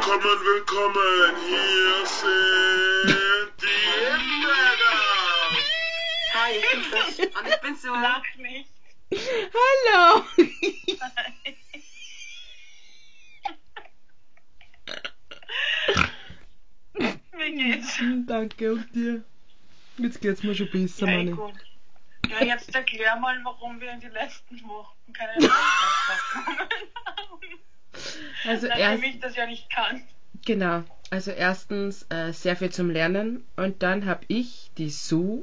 Willkommen, willkommen. Hier sind die Himbeeren. Hi, ich bin Chris. Und ich bin so. Lach nicht. Hallo! Wie geht's? Danke und dir. Jetzt geht's mir schon besser, Ja, Manni. Ja, jetzt erklär mal, warum wir in den letzten Wochen keine Podcast bekommen haben. Also Nachdem erst, ich das ja nicht kann. genau. Also erstens äh, sehr viel zum Lernen und dann habe ich die Sue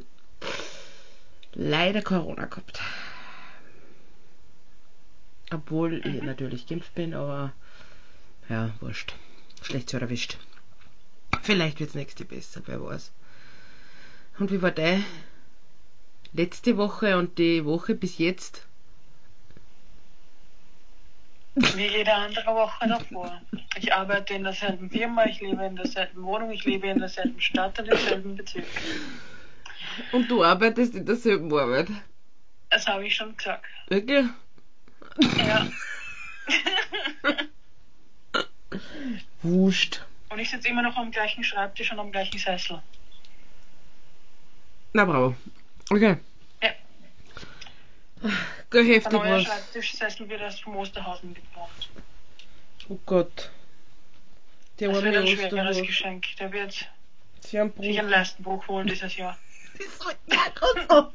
leider Corona gehabt. Obwohl ich natürlich geimpft bin, aber ja, wurscht. Schlecht so erwischt. Vielleicht wird's nächste besser, wer weiß. Und wie war deine letzte Woche und die Woche bis jetzt? Wie jede andere Woche davor. Ich arbeite in derselben Firma, ich lebe in derselben Wohnung, ich lebe in derselben Stadt und im selben Bezirk. Und du arbeitest in derselben Arbeit. Das habe ich schon gesagt. Wirklich? Ja. Wurscht. Und ich sitze immer noch am gleichen Schreibtisch und am gleichen Sessel. Na bravo. Okay. Ja. Geh Der heftig neue was. Schreibtischsessel wird erst vom Osterhausen gebraucht. Oh Gott. Der Das wird ein schwereres. Geschenk. Der wird Sie haben sich einen Bruch. Leistenbruch holen dieses Jahr.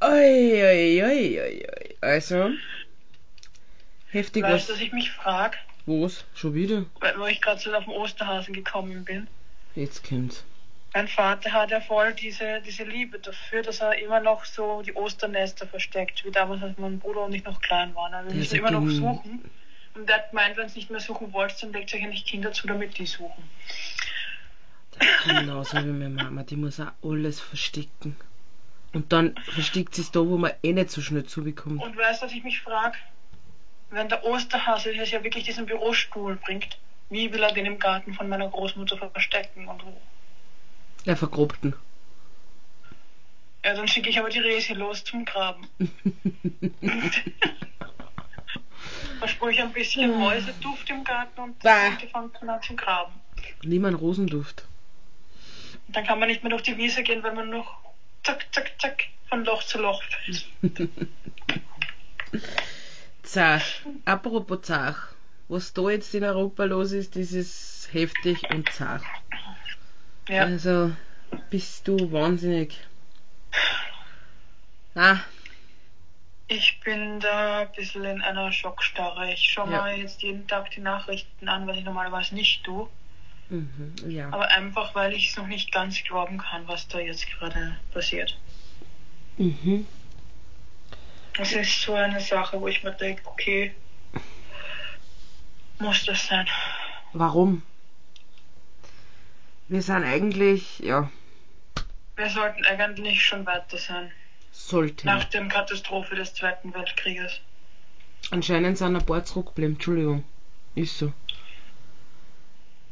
Oi, oi, oi, oi, oi. Also. Heftig Weißt du, was. dass ich mich frage, Was? Schon wieder? weil wo ich gerade so auf den Osterhasen gekommen bin. Jetzt kommt's. Mein Vater hat ja voll diese, diese Liebe dafür, dass er immer noch so die Osternester versteckt, wie damals, als mein Bruder und ich noch klein waren. Also wir müssen immer noch suchen. Und der hat gemeint, wenn ihr nicht mehr suchen wollt, dann legt euch eigentlich Kinder zu, damit die suchen. Das ist genauso wie meine Mama. Die muss auch alles verstecken. Und dann versteckt sie es da, wo man eh nicht so schnell zubekommt. Und weißt du, was ich mich frage? Wenn der Osterhase jetzt ja wirklich diesen Bürostuhl bringt, wie will er den im Garten von meiner Großmutter verstecken und wo? Der Vergrobten. Ja, dann schicke ich aber die Resi los zum Graben. Versprühe ich ein bisschen Mäuseduft im Garten und Bah. die fangen dann an zum Graben. Niemand Rosenduft. Und dann kann man nicht mehr durch die Wiese gehen, weil man noch zack, zack, zack von Loch zu Loch fällt. Zach. Apropos Zach. Was da jetzt in Europa los ist, das ist heftig und zart. Ja. Also, bist du wahnsinnig. Ah, Ich bin da ein bisschen in einer Schockstarre. Ich schaue Ja. mir jetzt jeden Tag die Nachrichten an, was ich normalerweise nicht tue. mhm, ja. Aber einfach, weil ich es noch nicht ganz glauben kann, was da jetzt gerade passiert. Mhm. Es ist so eine Sache, wo ich mir denke, okay, muss das sein? Warum? Wir sind eigentlich, ja, Wir sollten eigentlich schon weiter sein. sollten. Nach der Katastrophe des Zweiten Weltkrieges. Anscheinend sind ein paar zurückgeblieben, Entschuldigung. Ist so.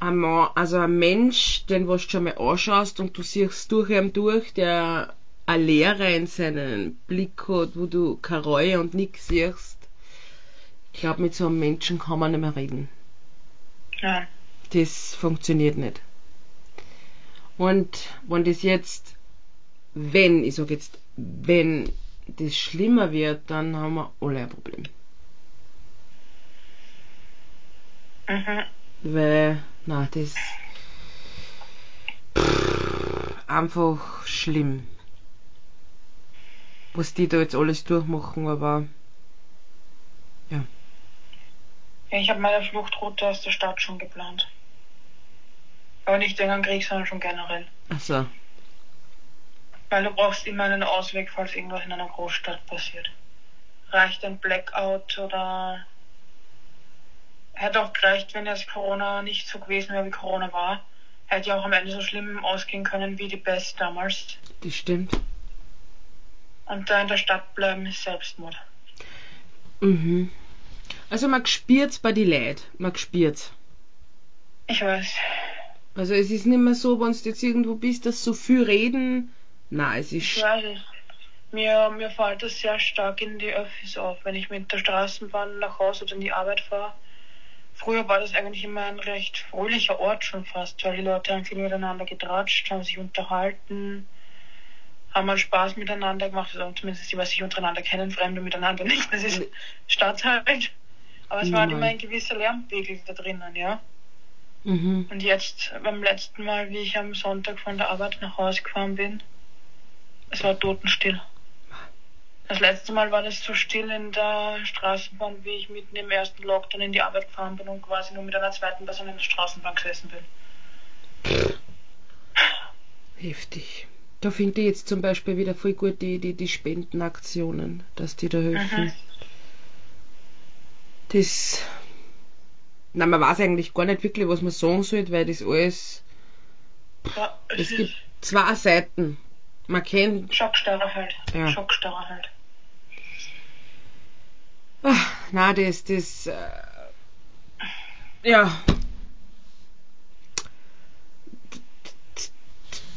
Ein Mann, also ein Mensch, den was du schon mal anschaust und du siehst durch ihn durch, der eine Leere in seinem Blick hat, wo du keine Reue und nichts siehst. Ich glaube, mit so einem Menschen kann man nicht mehr reden. Ja. Das funktioniert nicht. Und wenn das jetzt, wenn, ich sag jetzt, wenn das schlimmer wird, dann haben wir alle ein Problem. Mhm. Weil, na, das einfach schlimm. Was die da jetzt alles durchmachen, aber Ja, ich habe meine Fluchtroute aus der Stadt schon geplant. Aber nicht dem Krieg, sondern schon generell. also, Weil du brauchst immer einen Ausweg, falls irgendwas in einer Großstadt passiert. Reicht ein Blackout oder hätte auch gereicht, wenn jetzt Corona nicht so gewesen wäre, wie Corona war. Hätte ja auch am Ende so schlimm ausgehen können wie die Pest damals. das stimmt. Und da in der Stadt bleiben ist Selbstmord. Mhm. Also man spürt's bei die Leid, man spürt's. Ich weiß. Also es ist nicht mehr so, wenn du jetzt irgendwo bist, dass so viel reden. Nein, es ist Ich weiß es. Mir, mir fällt das sehr stark in die Öffis auf. Wenn ich mit der Straßenbahn nach Hause oder in die Arbeit fahre, früher war das eigentlich immer ein recht fröhlicher Ort schon fast, weil die Leute haben viel miteinander getratscht, haben sich unterhalten, haben mal Spaß miteinander gemacht, also zumindest die, was sich untereinander kennen, Fremde miteinander nicht. Das ist Stadt halt. Aber es war halt immer ein gewisser Lärmpegel da drinnen, ja. Mhm. Und jetzt, beim letzten Mal, wie ich am Sonntag von der Arbeit nach Hause gefahren bin, es war totenstill. Das letzte Mal war das so still in der Straßenbahn, wie ich mitten im ersten Lockdown in die Arbeit gefahren bin und quasi nur mit einer zweiten Person in der Straßenbahn gesessen bin. Heftig. Da finde ich jetzt zum Beispiel wieder voll gut die, die, die Spendenaktionen, dass die da helfen. Mhm. Das. Na, man weiß eigentlich gar nicht wirklich, was man sagen sollte, weil das alles. Ja, es Es gibt zwei Seiten. Man kennt. Schockstarre halt. Ja. Schockstarre halt. Ah, na, das, das. Äh, ja.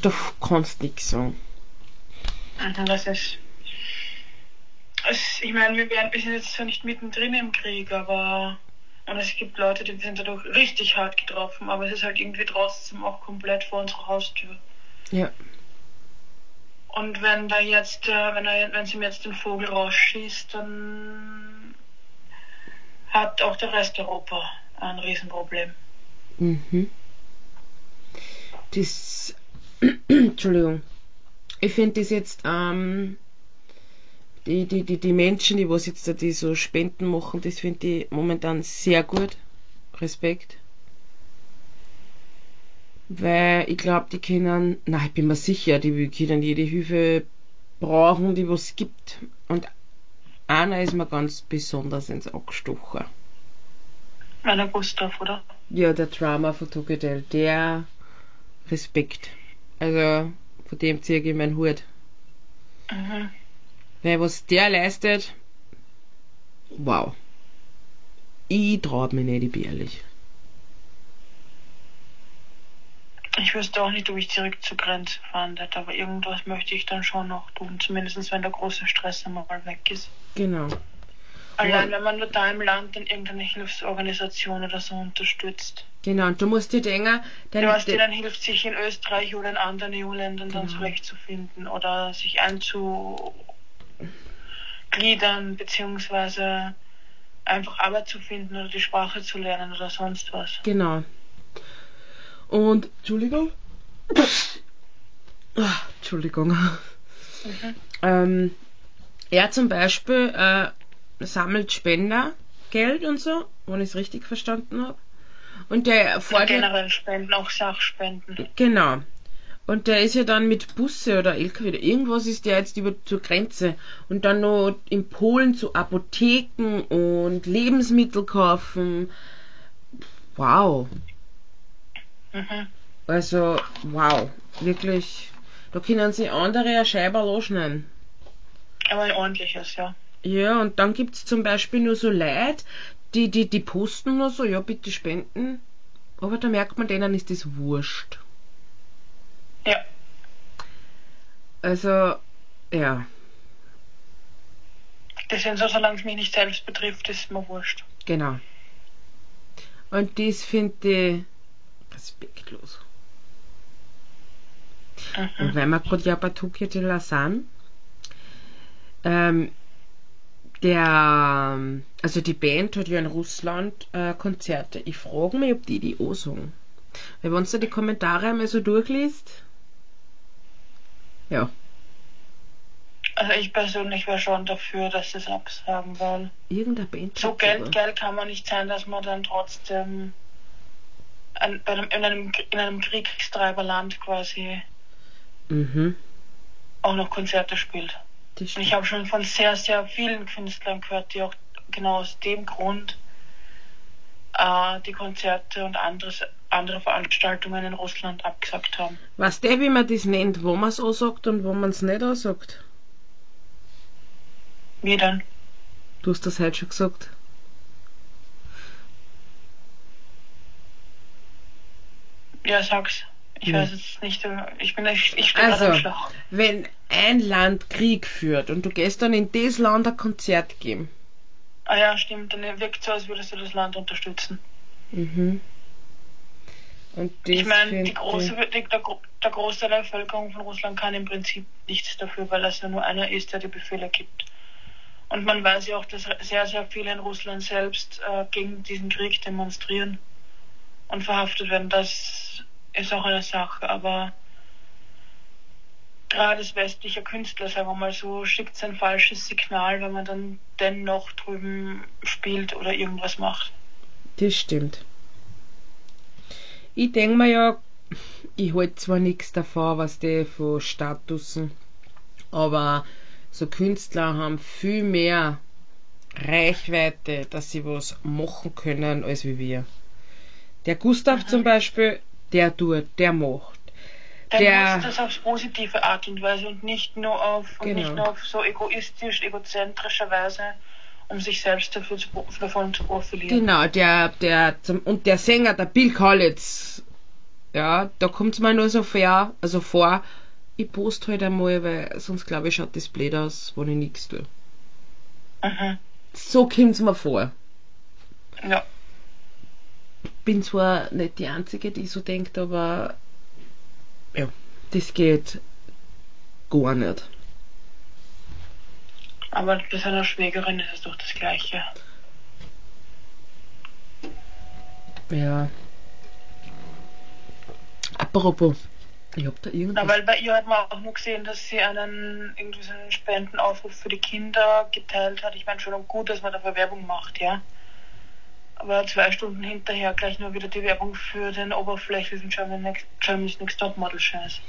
Da kannst nichts sagen. Das ist. Es, ich meine, wir, werden, wir sind jetzt zwar nicht mittendrin im Krieg, aber. Und es gibt Leute, die sind dadurch richtig hart getroffen, aber es ist halt irgendwie trotzdem auch komplett vor unserer Haustür. Ja. Und wenn da jetzt, äh, wenn, er, wenn sie mir jetzt den Vogel rausschießt, dann hat auch der Rest Europa ein Riesenproblem. Mhm. Das. Entschuldigung. Ich finde das jetzt, ähm, die, die, die, die Menschen, die was jetzt da die so Spenden machen, das finde ich momentan sehr gut. Respekt. Weil ich glaube, die können, na, ich bin mir sicher, die können jede Hilfe brauchen, die was gibt. Und einer ist mir ganz besonders ins Auge gestochen. Meiner Gustav, oder? Ja, der Drama von Tokyo der Respekt. Also, von dem ziehe ich meinen Hut. Mhm. Weil was der leistet, wow. Ich traue mich nicht, ich bin ehrlich. Ich wüsste auch nicht, ob ich zurück zur Grenze fahren werde, aber irgendwas möchte ich dann schon noch tun, zumindest wenn der große Stress einmal weg ist. Genau. Allein wenn man nur da im Land dann irgendeine Hilfsorganisation oder so unterstützt. Genau, und du musst dir denken, Du dein, was dir dann hilft, sich in Österreich oder in anderen EU-Ländern dann Genau. zurechtzufinden oder sich einzugliedern, beziehungsweise einfach Arbeit zu finden oder die Sprache zu lernen oder sonst was. genau. Und, Entschuldigung. Ah, Entschuldigung. Mhm. Ähm, er zum Beispiel äh, sammelt Spendergeld und so, wenn ich es richtig verstanden habe. Und der fordert. generell Spenden, auch Sachspenden. Genau. Und der ist ja dann mit Busse oder LKW oder irgendwas ist der jetzt über zur Grenze und dann noch in Polen zu Apotheken und Lebensmittel kaufen. Wow. Mhm. Also, wow. Wirklich. Da können sich andere eine Scheibe anschneiden. Aber ein ordentliches, ja. Ja, und dann gibt's zum Beispiel nur so Leute, die, die, die posten nur so, ja, bitte spenden. Aber da merkt man, denen ist das wurscht. Ja. Also, ja. Das sind so, solange es mich nicht selbst betrifft, ist mir wurscht. Genau. Und das finde ich respektlos. Und Mhm. weil wir gerade ja bei Tokyo de la sind, ähm, der, ähm, also die Band hat ja in Russland äh, Konzerte. Ich frage mich, ob die die auch sagen. Weil wenn du die Kommentare einmal so durchliest, ja, Also ich persönlich wäre schon dafür, dass sie es absagen, weil irgendeine Band so geldgeil kann man nicht sein, dass man dann trotzdem bei einem, in, einem, in einem Kriegstreiberland quasi Mhm, auch noch Konzerte spielt. Und ich habe schon von sehr, sehr vielen Künstlern gehört, die auch genau aus dem Grund äh, die Konzerte und anderes, andere Veranstaltungen in Russland abgesagt haben. Weißt du, wie man das nennt, wo man es ansagt und wo man es nicht ansagt? Wie denn? Du hast das heute schon gesagt. Ja, sag's. Ich Ja. weiß jetzt nicht, äh, ich bin ich, ich stehe Also. am Schlauch. Wenn ein Land Krieg führt und du gehst dann in das Land ein Konzert geben, Ah ja, stimmt, dann wirkt so, als würdest du das Land unterstützen. Mhm. Das Ich meine, die große, die, der, der Großteil der Bevölkerung von Russland kann im Prinzip nichts dafür, weil es ja nur einer ist, der die Befehle gibt. Und man weiß ja auch, dass sehr, sehr viele in Russland selbst äh, gegen diesen Krieg demonstrieren und verhaftet werden. Das ist auch eine Sache, aber gerade als westlicher Künstler, sagen wir mal so, schickt es ein falsches Signal, wenn man dann dennoch drüben spielt oder irgendwas macht. Das stimmt. Ich denke mir ja, ich halte zwar nichts davon, was die von Statusen, aber so Künstler haben viel mehr Reichweite, dass sie was machen können, als wie wir. Der Gustav zum Beispiel, der tut, der macht. Der, Der- nutzt das auf positive Art und Weise und nicht nur auf und Genau. nicht nur auf so egoistisch, egozentrische Weise, um sich selbst dafür zu, davon zu profilieren. Genau, der, der, und der Sänger, der Bill Collins, ja, da kommt's mir nur so vor, also vor, ich post halt einmal, weil sonst glaube ich schaut das blöd aus, wenn ich nichts tue. Mhm. So kommt's mir vor. Ja. Bin zwar nicht die Einzige, die so denkt, aber ja, das geht gar nicht. Aber bei seiner Schwägerin ist es doch das Gleiche. Ja. Apropos, ich hab da Na, irgendwas. weil bei ihr hat man auch nur gesehen, dass sie einen irgendwie so einen Spendenaufruf für die Kinder geteilt hat. Ich meine schon und gut, dass man dafür Werbung macht, ja. Aber zwei Stunden hinterher gleich nur wieder die Werbung für den oberflächlichen German Next, Germany's Next Top Model Scheiß.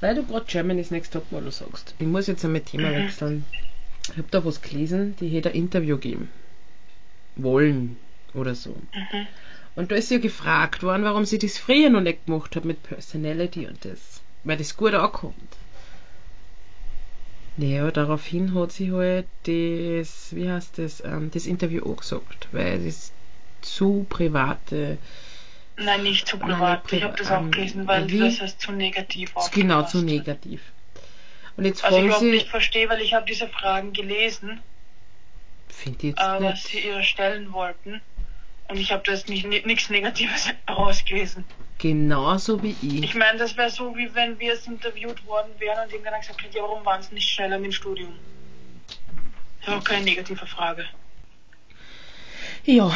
Weil du gerade Germany's Next Topmodel sagst. Ich muss jetzt einmal Thema Mhm. wechseln. Ich hab da was gelesen, die hätte ein Interview geben. Wollen oder so. Mhm. Und da ist sie ja gefragt worden, warum sie das früher noch nicht gemacht hat mit Personality und das. Weil das gut ankommt. Naja, daraufhin hat sie halt das, wie heißt das, ähm, das Interview auch gesagt, weil das zu private, Nein, nicht zu Nein, privat. nicht ich habe das auch gelesen, weil Wie? das als zu negativ genau, zu negativ. Und jetzt Also ich fragen überhaupt sie, nicht verstehe, weil ich habe diese Fragen gelesen, finde ich jetzt äh, was sie ihr stellen wollten. Und ich habe das nicht nichts Negatives herausgelesen. genauso wie Ich ich. meine, das wäre so, wie wenn wir jetzt interviewt worden wären und irgendeiner gesagt hätte, ja, warum waren sie nicht schneller mit dem Studium? Das ist auch keine negative Frage. Ja,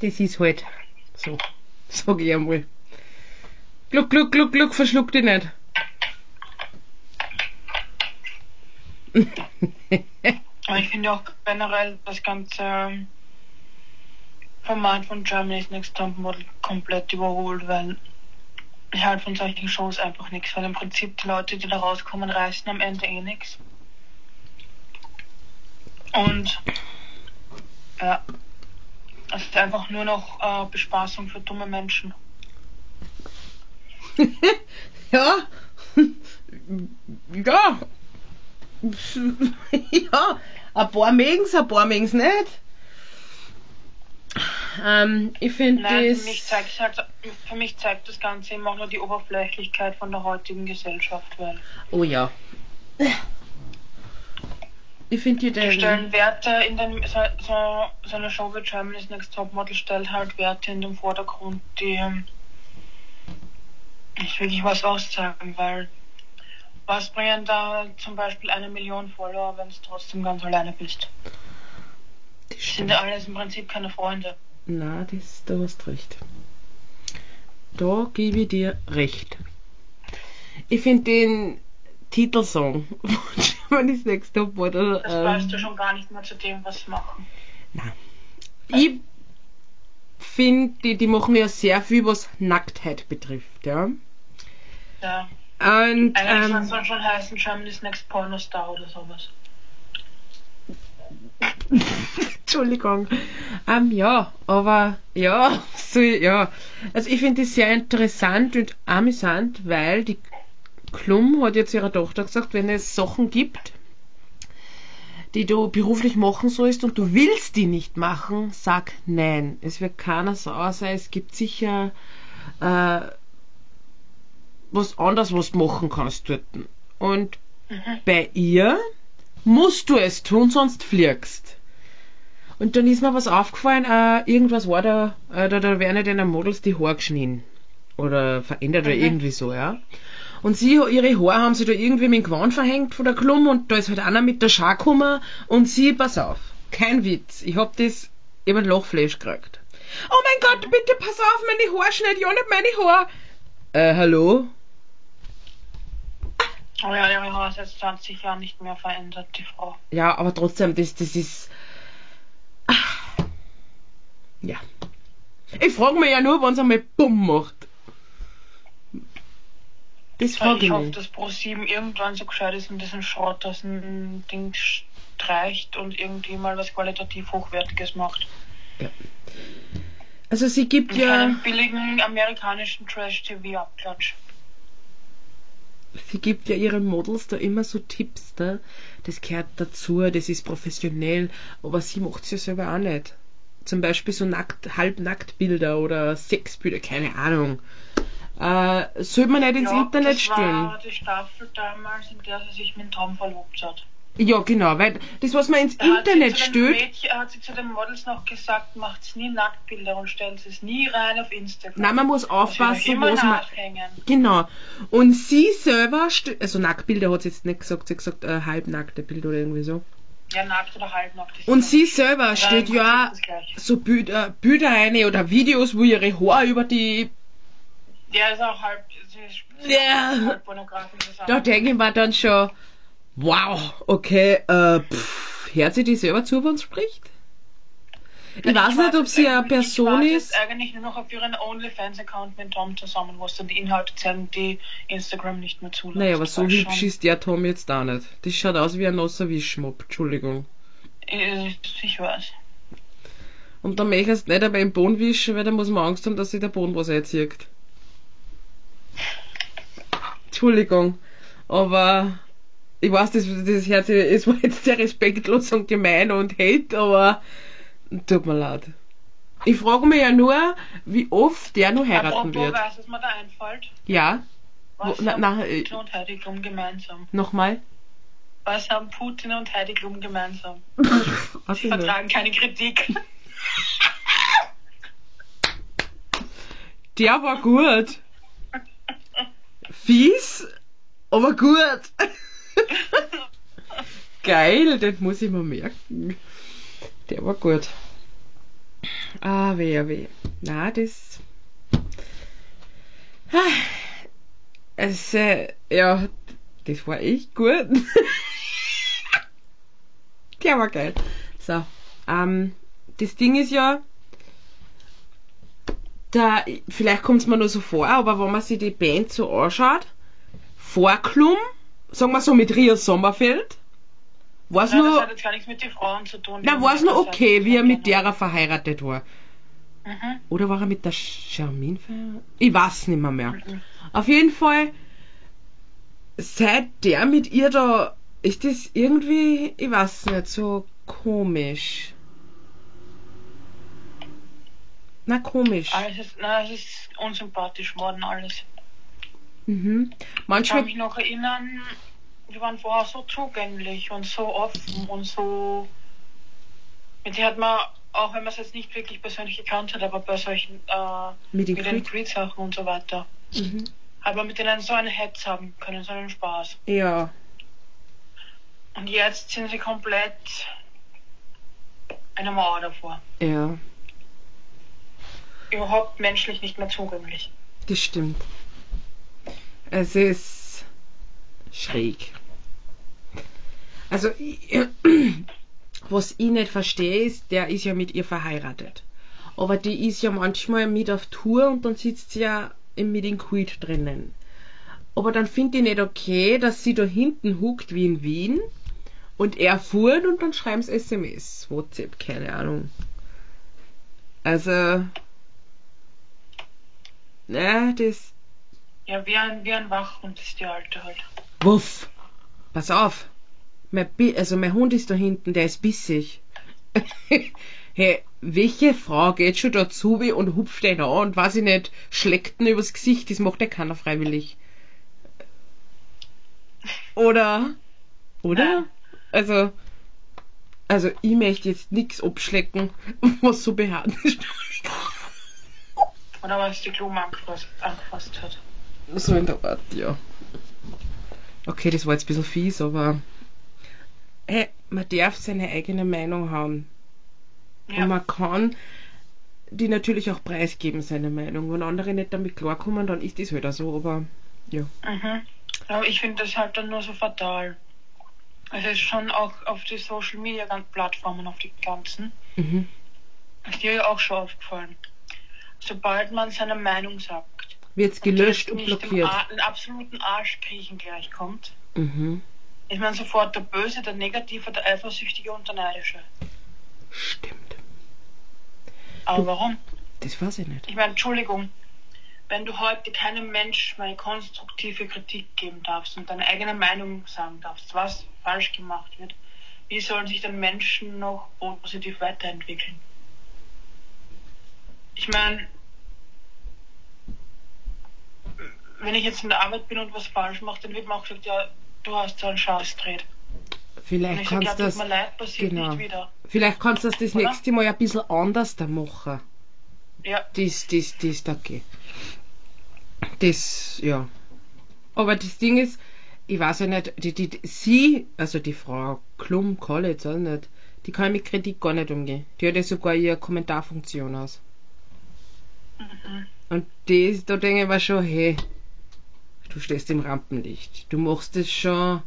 das ist halt so, sag ich einmal. Gluck, gluck, gluck, gluck, verschluck dich nicht. Aber ich finde auch generell das ganze ähm, Format von Germany's Next Top Model komplett überholt, weil ich halt von solchen Shows einfach nichts, weil im Prinzip die Leute, die da rauskommen, reißen am Ende eh nichts. Und ja, es ist einfach nur noch äh, Bespaßung für dumme Menschen. ja, ja, ja, ein paar mögen's, ein paar mögen's nicht. Ähm, ich finde das... für mich, zeigt, halt, für mich zeigt das Ganze auch nur die Oberflächlichkeit von der heutigen Gesellschaft, weil Oh ja. Ich finde die die stellen Werte in den, so, so, so eine Show wie Germany's Next Topmodel stellt halt Werte in den Vordergrund, die ähm, nicht wirklich was aussagen, weil was bringen da zum Beispiel eine Million Follower, wenn du trotzdem ganz alleine bist? Das Sind ja alles im Prinzip keine Freunde. Na, das, da hast recht. Da gebe ich dir recht. Ich finde den Titelsong von Germany's Next Top Model. Das passt ja schon gar nicht mehr zu dem, was sie machen. ich finde, die, die machen ja sehr viel, was Nacktheit betrifft, ja. Ja. Und, ähm, soll schon heißen Germany's Next Pornostar oder sowas. Entschuldigung. Ähm, ja, aber ja, so, ja. Also ich finde das sehr interessant und amüsant, weil die Klum hat jetzt ihrer Tochter gesagt, wenn es Sachen gibt, die du beruflich machen sollst und du willst die nicht machen, sag nein. Es wird keiner sauer sein. Es gibt sicher äh, was anderes, was du machen kannst dort. Und Mhm. bei ihr musst du es tun, sonst fliegst. Und dann ist mir was aufgefallen, äh, irgendwas war da, äh, da, da werden den Models die Haare geschnitten. Oder verändert oder Mhm. irgendwie so, ja. Und sie, ihre Haare haben sie da irgendwie mit dem Gewand verhängt von der Klum und da ist halt einer mit der Schar gekommen und sie, pass auf, kein Witz, ich hab das, ich hab ein Lochfleisch gekriegt. Oh mein Gott, bitte pass auf, meine Haare schneid ja nicht meine Haare. Äh, hallo? Aber ja, ihre Haare ist jetzt 20 Jahre nicht mehr verändert, die Frau. Ja, aber trotzdem, das, das ist. Ah. Ja. Ich frage mich ja nur, wann es einmal Bumm macht. Das Ja, frage ich ich hoffe, dass ProSieben irgendwann so gescheit ist und diesen Schrott aus dem Ding streicht und irgendwie mal was qualitativ Hochwertiges macht. Also sie gibt Und ja, keinen billigen amerikanischen Trash-TV-Abklatsch. Sie gibt ja ihren Models da immer so Tipps, da. Das gehört dazu, das ist professionell, aber sie macht's ja selber auch nicht. Zum Beispiel so nackt, Halbnacktbilder oder Sexbilder, keine Ahnung. Äh, sollte man nicht ins ja, Internet das stellen. war die Staffel damals, in der sie sich mit Tom verlobt hat. Ja, genau, weil das, was man ins Da hat Internet den stellt, Mädchen, hat sie zu den Models noch gesagt, macht's nie Nacktbilder und stellt es nie rein auf Instagram. Nein, man muss aufpassen, was man. Genau. Und sie selber, also Nacktbilder hat sie jetzt nicht gesagt, sie hat gesagt äh, halbnackte Bilder oder irgendwie so. Ja, nackt oder halbnackt. Und sie selber Ja, steht ja so Bilder, Bilder eine oder Videos, wo ihre Haare über die. Der ist auch halb, sie ist Ja. halb pornografisch. Da denke ich mir dann schon, wow, okay, äh, pff, hört sie die selber zu, wenn sie spricht? Ich weiß nicht, ob sie eine Person ich ist. Ich eigentlich nur noch auf ihren OnlyFans-Account mit Tom zusammen, wo es dann die Inhalte zeigen, die Instagram nicht mehr zulässt. Naja, aber so hübsch schon- ist der Tom jetzt auch nicht. Das schaut aus wie ein nasser Wischmopp, Entschuldigung. Ich, ich weiß. Und dann möchtest du nicht einmal im Boden wischen, weil dann muss man Angst haben, dass sich der Boden was einzieht. Entschuldigung. Aber ich weiß, das, das sich, es war jetzt sehr respektlos und gemein und hate, aber tut mir leid. Ich frage mich ja nur, wie oft der noch heiraten wird. weißt du, was mir da einfällt? Ja? Was Wo- na- haben na, äh, Putin und Heidi Klum gemeinsam? Nochmal? Was haben Putin und Heidi Klum gemeinsam? Was Sie ist vertragen keine Kritik. Der war gut. Fies, aber gut. Geil, den muss ich mir merken. Der war gut. Ah, weh, ah, weh. Na, das. Ah, Es, äh, ja, das war echt gut. Der war geil. So, ähm, das Ding ist ja, da, vielleicht kommt es mir nur so vor, aber wenn man sich die Band so anschaut, Vorklum, sagen wir so mit Ria Sommerfeld, war es Nein, das nur, hat jetzt gar nichts mit den Frauen zu tun. na, war es nur okay, wie er mit derer verheiratet war. Mhm. Oder war er mit der Charmin verheiratet? Ich weiß nicht mehr, mehr. Mhm. Auf jeden Fall, seit der mit ihr da, ist das irgendwie, ich weiß nicht, so komisch. Na, komisch. Alles ist, na, es ist unsympathisch worden, alles. Mhm. Ich kann Manchmal, mich noch erinnern, wir waren vorher so zugänglich und so offen und so. Mit der hat man, auch wenn man es jetzt nicht wirklich persönlich gekannt hat, aber bei solchen, äh, mit den mit den Creed. Creed-Sachen und so weiter, Mhm. aber mit denen so einen Hetz haben können, so einen Spaß. Ja. Und jetzt sind sie komplett eine Mauer davor. Ja, Überhaupt menschlich nicht mehr zugänglich. das stimmt. Es ist schräg. Also, was ich nicht verstehe, ist, der ist ja mit ihr verheiratet. Aber die ist ja manchmal mit auf Tour und dann sitzt sie ja im in Creed drinnen. Aber dann finde ich nicht okay, dass sie da hinten huckt wie in Wien und er fuhrt und dann schreiben sie SMS, WhatsApp, keine Ahnung. Also, na, das Ja, wie ein, wie ein Wachhund ist die Alte halt. Wuff. Pass auf. Mein, Bi also mein Hund ist da hinten, der ist bissig. hey, welche Frau geht schon dazu wie und hupft den an und weiß ich nicht, schlägt ihn übers Gesicht, das macht ja keiner freiwillig. Oder? Oder? Also, Also ich möchte jetzt nichts abschlecken, was so behaart ist. Oder was die Blume angefasst, angefasst hat. So in der Art, ja. Okay, das war jetzt ein bisschen fies, aber hey, man darf seine eigene Meinung haben. Ja. Und man kann die natürlich auch preisgeben, seine Meinung. Wenn andere nicht damit klarkommen, dann ist das halt auch so, aber ja. Mhm. Aber ich finde das halt dann nur so fatal. Es ist schon auch auf die Social Media Plattformen, auf die ganzen, Mhm. ist dir ja auch schon aufgefallen. Sobald man seine Meinung sagt, Wird's und gelöscht und dem blockiert. Den absoluten Arschkriechen gleichkommt, Mhm. ist man sofort der Böse, der Negative, der Eifersüchtige und der Neidische. Stimmt. Aber Du- warum? Das weiß ich nicht. Ich meine, Entschuldigung, wenn du heute keinem Menschen eine konstruktive Kritik geben darfst und deine eigene Meinung sagen darfst, was falsch gemacht wird, wie sollen sich dann Menschen noch positiv weiterentwickeln? Ich meine, wenn ich jetzt in der Arbeit bin und was falsch mache, dann wird mir auch gesagt, ja, du hast so einen Scheiß gedreht. Und Vielleicht kannst du das, leid, genau. vielleicht kannst du das das Oder? nächste Mal ein bisschen anders da machen. Ja, Das, das, das, okay. Das, ja. Aber das Ding ist, ich weiß ja nicht, die, die, die, sie, also die Frau Klum, College, auch nicht, die kann mit Kritik gar nicht umgehen. Die hat ja sogar ihre Kommentarfunktion aus. mhm. Und das, da denke ich mir schon, hey, du stehst im Rampenlicht. Du machst das schon,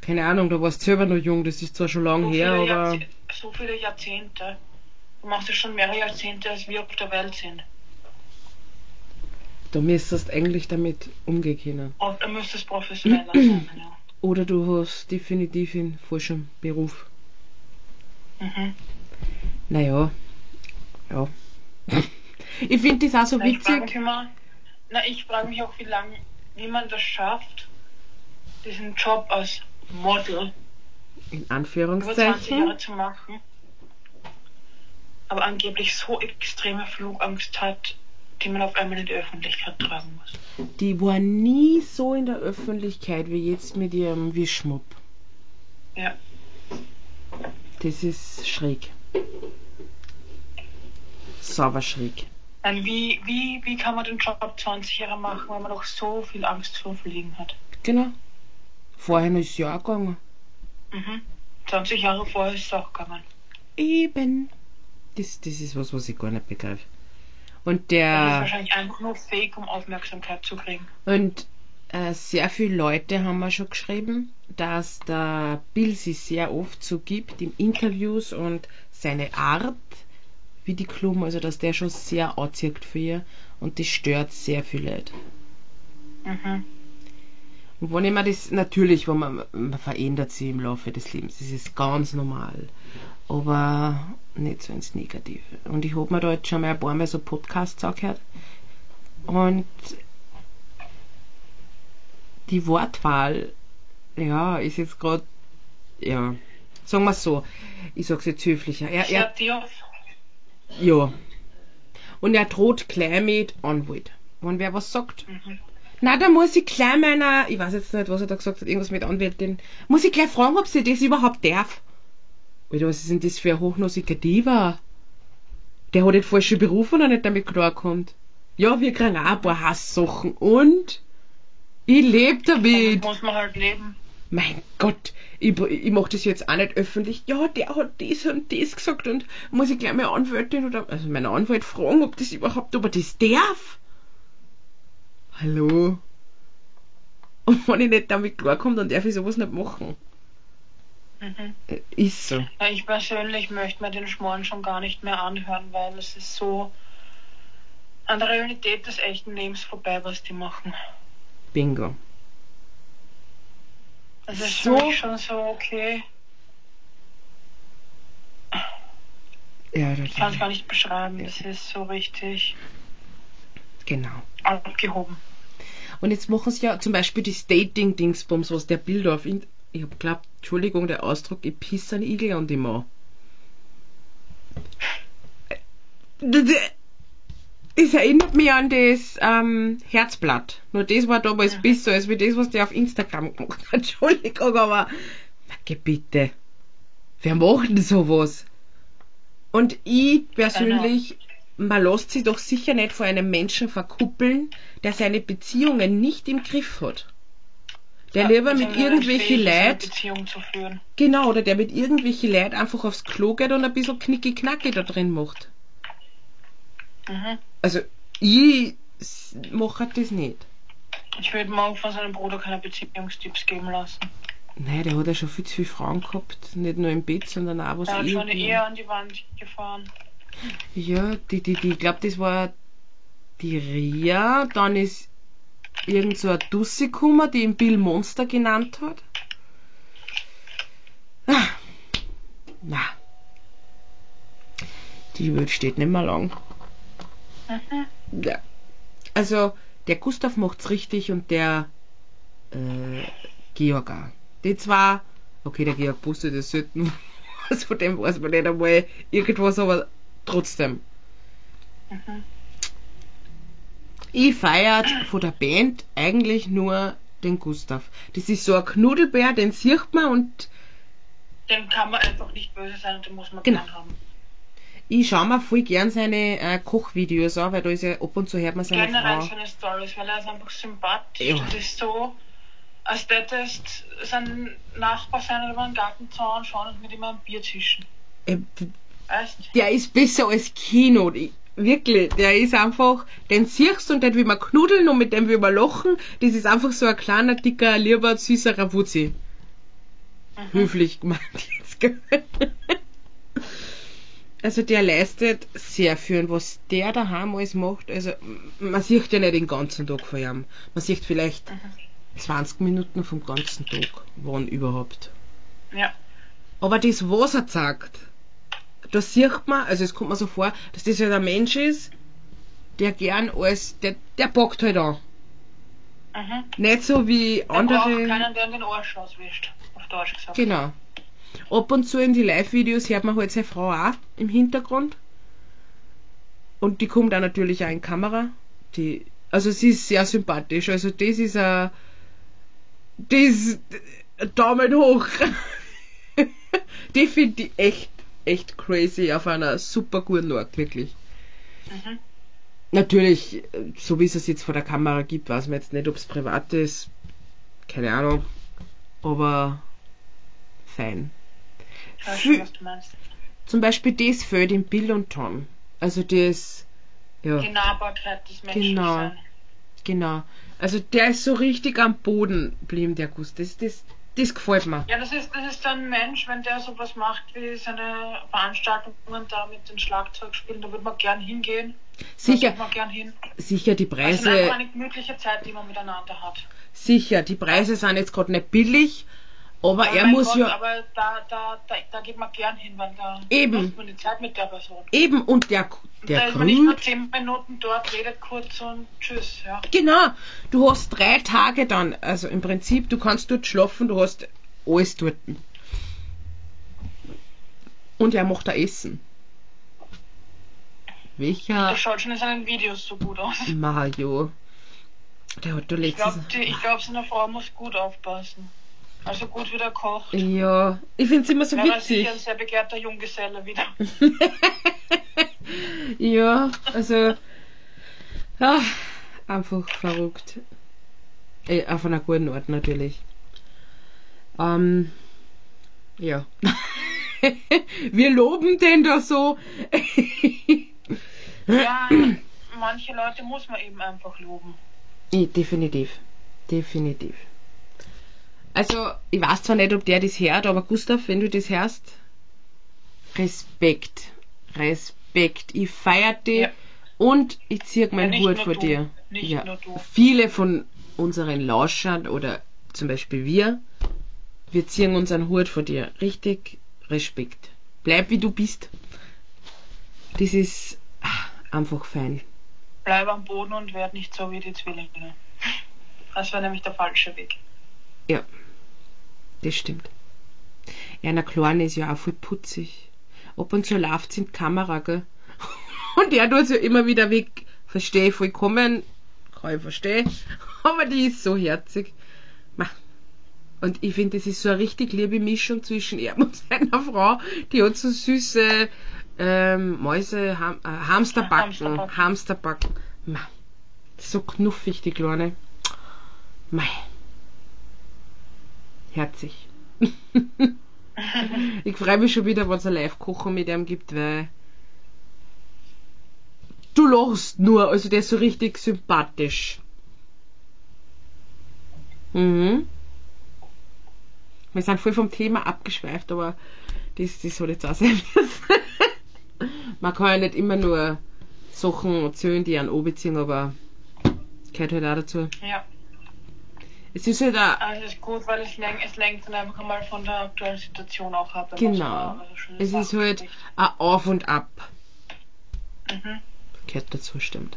keine Ahnung, du warst selber noch jung, das ist zwar schon lang so, her, aber Jahrze- so viele Jahrzehnte. Du machst es schon mehrere Jahrzehnte, als wir auf der Welt sind. du müsstest eigentlich damit umgehen können. Du müsstest professioneller sein, ja. Oder du hast definitiv einen falschen Beruf. Mhm. Naja, ja. Ich finde das auch so Na, ich frage mich witzig. immer, na, ich frage mich auch, wie lange, wie man das schafft, diesen Job als Model In über 20 Jahre Anführungszeichen. zu machen, aber angeblich so extreme Flugangst hat, die man auf einmal in die Öffentlichkeit tragen muss. Die war nie so in der Öffentlichkeit wie jetzt mit ihrem Wischmupp. Ja. Das ist schräg. Sauber schräg. Dann wie, wie, wie kann man den Job 20 Jahre machen, wenn man doch so viel Angst vor Fliegen hat? Genau. Vorher ist es ja auch gegangen. Mhm. 20 Jahre vorher ist es auch gegangen. Eben. Das, das ist was, was ich gar nicht begreife. Und Das ist der. wahrscheinlich einfach nur fake, um Aufmerksamkeit zu kriegen. Und äh, sehr viele Leute haben mir schon geschrieben, dass der Bill sich sehr oft so gibt in Interviews und seine Art, wie die Klum, also dass der schon sehr anzieht für ihr und das stört sehr viele Leute. Mhm. Und wenn ich mir das, natürlich, wenn man, man verändert sich im Laufe des Lebens, das ist ganz normal, aber nicht so ins Negative. Und ich habe mir da jetzt schon mal ein paar Mal so Podcasts angehört und die Wortwahl, ja, ist jetzt gerade, ja, sagen wir so, ich sag's jetzt höflicher, er, er. Ja. Und er droht gleich mit Anwalt. Wenn wer was sagt, Mhm. na, da muss ich gleich meiner, ich weiß jetzt nicht, was er da gesagt hat, irgendwas mit Anwältin, muss ich gleich fragen, ob sie das überhaupt darf. Alter, was ist denn das für ein hochnosiger Diva? Der hat den falschen Beruf und er nicht damit klarkommt. Ja, wir kriegen auch ein paar Hasssachen und ich lebe damit. Damit muss man halt leben. Mein Gott, ich, ich mach das jetzt auch nicht öffentlich. Ja, der hat das und das gesagt und muss ich gleich meine Anwältin oder also meine Anwalt fragen, ob das überhaupt, ob er das darf. Hallo? Und wenn ich nicht damit klarkomme, dann darf ich sowas nicht machen. Mhm. Äh, Ist so. Ich persönlich möchte mir den Schmoren schon gar nicht mehr anhören, weil es ist so an der Realität des echten Lebens vorbei, was die machen. Bingo. Es ist So? für mich schon so, okay, Ja, das ich kann es gar nicht beschreiben. Das ist so richtig genau. abgehoben. Und jetzt machen sie ja zum Beispiel die Dating-Dingsbums, was der Bilder auf In Ich hab glaubt, Entschuldigung, der Ausdruck, ich pisse einen Igel an die Mann. Es erinnert mich an das ähm, Herzblatt. Nur das war damals Mhm. besser als wie das, was der auf Instagram gemacht hat. Entschuldigung, aber. Bitte. Wer macht denn sowas? Und ich persönlich, man lässt sich doch sicher nicht vor einem Menschen verkuppeln, der seine Beziehungen nicht im Griff hat. Der lieber mit irgendwelchen Leid, genau, oder der mit irgendwelchen Leid einfach aufs Klo geht und ein bisschen knicki-knacki da drin macht. Mhm. Also, ich mache das nicht. Ich würde morgen von seinem Bruder keine Beziehungstipps geben lassen. Nein, der hat ja schon viel zu viele Frauen gehabt. Nicht nur im Bett, sondern auch was Er hat schon eine Ehe an die Wand gefahren. Ja, die, die, die, ich glaube, das war die Ria. Dann ist irgend so eine Dussi gekommen, die ihn Bill Monster genannt hat. Ah, na. Die Welt steht nicht mehr lang. Ja. Also, der Gustav macht's richtig und der äh, Georg auch. Die zwei, okay, der Georg wusste das selten, was von dem weiß man nicht einmal irgendwas, aber trotzdem. Mhm. Ich feiert von der Band eigentlich nur den Gustav. Das ist so ein Knuddelbär, den sieht man und Dem kann man einfach nicht böse sein und den muss man Genau. haben. Ich schaue mir voll gern seine äh, Kochvideos an, weil da ist ja ab und zu hört man seine Generell Frau. seine Stories, weil er ist einfach sympathisch. Ja. Das ist so, als hättest sein Nachbar sein über den Gartenzaun schauen und mit ihm ein Bier zischen. Äh, Weißt der ist besser als Kino. Wirklich, der ist einfach, den siehst du und den will man knuddeln und mit dem will man lachen. Das ist einfach so ein kleiner, dicker, lieber, süßer Ravuzzi. Mhm. Höflich gemeint jetzt, gell? Also der leistet sehr viel und was der daheim alles macht, also man sieht ja nicht den ganzen Tag von ihm. Man sieht vielleicht 20 Minuten vom ganzen Tag, wann überhaupt. Ja. Aber das, was er sagt, da sieht man, also es kommt mir so vor, dass das halt ein Mensch ist, der gern alles, der, der packt halt an. Mhm. Nicht so wie Der braucht andere. keinen, der den Arsch auswischt. Auf Deutsch gesagt. Genau. Ab und zu in die Live-Videos hört man halt seine Frau auch im Hintergrund. Und die kommt auch natürlich auch in Kamera. Die, also sie ist sehr sympathisch. Also das ist ein, das Daumen hoch. die finde ich echt, echt crazy auf einer super guten Art, wirklich. Mhm. Natürlich, so wie es es jetzt vor der Kamera gibt, weiß man jetzt nicht, ob es privat ist. Keine Ahnung. Aber fein. Fü- schon, was du meinst. Zum Beispiel das fällt in Bill und Tom. Also das, ja, Die Nahbarkeit des Menschen. Genau. Sein. genau. Also der ist so richtig am Boden blieben, der Gus. Das, das, das gefällt mir. Ja, das ist, das ist ein Mensch, wenn der sowas macht wie seine Veranstaltungen da mit den Schlagzeugspielen, da würde man gern hingehen. Sicher, gern hin. sicher, die Das ist einfach Preise, eine gemütliche Zeit, die man miteinander hat. sicher, die Preise sind jetzt gerade nicht billig, aber Aber er muss Gott, ja, Aber da, da, da, da geht man gern hin, weil da Eben. man die Zeit mit der Person. eben, und der, Und der da ist man nicht nur Grün, zehn Minuten dort, redet kurz und tschüss. Ja. genau, du hast drei Tage dann, also im Prinzip, du kannst dort schlafen, du hast alles dort. Und er macht da Essen. Welcher Das schaut schon in seinen Videos so gut aus. Mario? Der hat da Ich letztens. glaube, ich glaub, seine Frau muss gut aufpassen. Also gut wie der kocht. Ja, ich finde es immer so Wäre er witzig. sicher ein sehr begehrter Junggeselle wieder. ja, also. Ah, einfach verrückt. Äh, auf einer guten Art natürlich. Ähm, ja. Wir loben den da so. Ja, manche Leute muss man eben einfach loben. Ja, definitiv. Definitiv. Also, ich weiß zwar nicht, ob der das hört, aber Gustav, wenn du das hörst, Respekt. Respekt. Ich feier dich Ja. und ich ziehe meinen nicht Hut vor du. dir. Nicht ja. Viele von unseren Lauschern oder zum Beispiel wir, wir ziehen unseren Hut vor dir. Richtig Respekt. Bleib wie du bist. Das ist ah, einfach fein. Bleib am Boden und werd nicht so wie die Zwillinge. Das wäre nämlich der falsche Weg. Ja, das stimmt. Einer Kleine ist ja auch voll putzig. Ab und zu läuft in die Kamera, gell? Und der tut sie immer wieder weg. Verstehe ich vollkommen. Kann ich verstehen. Aber die ist so herzig. Und ich finde, das ist so eine richtig liebe Mischung zwischen ihm und seiner Frau. Die hat so süße ähm, Mäuse, Ham, äh, Hamsterbacken. Hamsterbacken. Hamsterbacken. So knuffig, die Kleine. Mei. Herzig. ich freue mich schon wieder, wenn es ein Live-Kochen mit ihm gibt, weil du lachst nur, also der ist so richtig sympathisch. Mhm. Wir sind voll vom Thema abgeschweift, aber das, das soll jetzt auch sein. Man kann ja nicht immer nur Sachen erzählen, die an anbeziehen, aber gehört halt auch dazu. Ja, Es ist halt auch, also es ist gut, weil es, lenkt, es lenkt dann einfach mal von der aktuellen Situation auch ab. genau, schöne es ist halt ein Auf und Ab. Mhm. Gehört dazu, stimmt.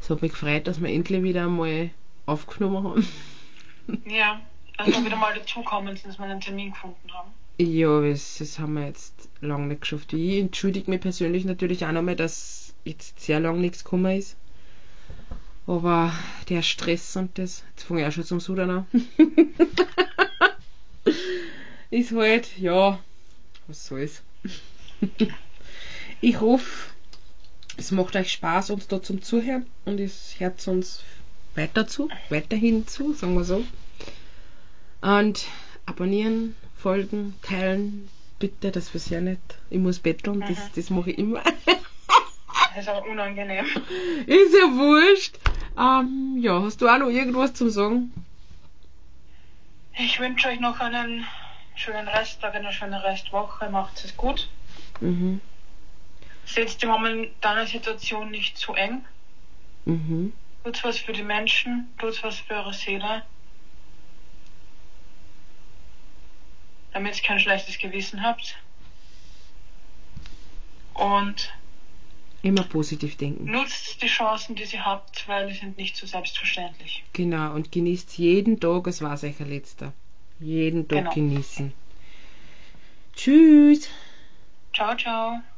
Es hat mich gefreut, dass wir endlich wieder einmal aufgenommen haben. Ja, also wieder mal dazukommen, dass wir einen Termin gefunden haben. Ja, das, das haben wir jetzt lange nicht geschafft. Ich entschuldige mich persönlich natürlich auch nochmal, dass jetzt sehr lang nichts gekommen ist. Aber der Stress und das, jetzt fange ich auch schon zum Sudern an. ist halt, ja, was soll's. ich hoffe, es macht euch Spaß, uns da zum Zuhören und es hört uns weiter zu, weiterhin zu, sagen wir so. Und abonnieren, folgen, teilen, bitte, das weiß ja nicht. Ich muss betteln, das, das mache ich immer. Das ist auch unangenehm. Ist ja wurscht. Ähm, ja, hast du auch noch irgendwas zum Sagen? Ich wünsche euch noch einen schönen Resttag, eine schöne Restwoche. Macht es gut. Mhm. Seht die momentane Situation nicht zu eng. Mhm. Tut was für die Menschen, tut was für eure Seele. Damit ihr kein schlechtes Gewissen habt. Und Immer positiv denken. nutzt die Chancen, die ihr habt, weil sie sind nicht so selbstverständlich. Genau, und genießt jeden Tag, es war euch ein letzter. Jeden Tag Genau. genießen. Tschüss. Ciao, ciao.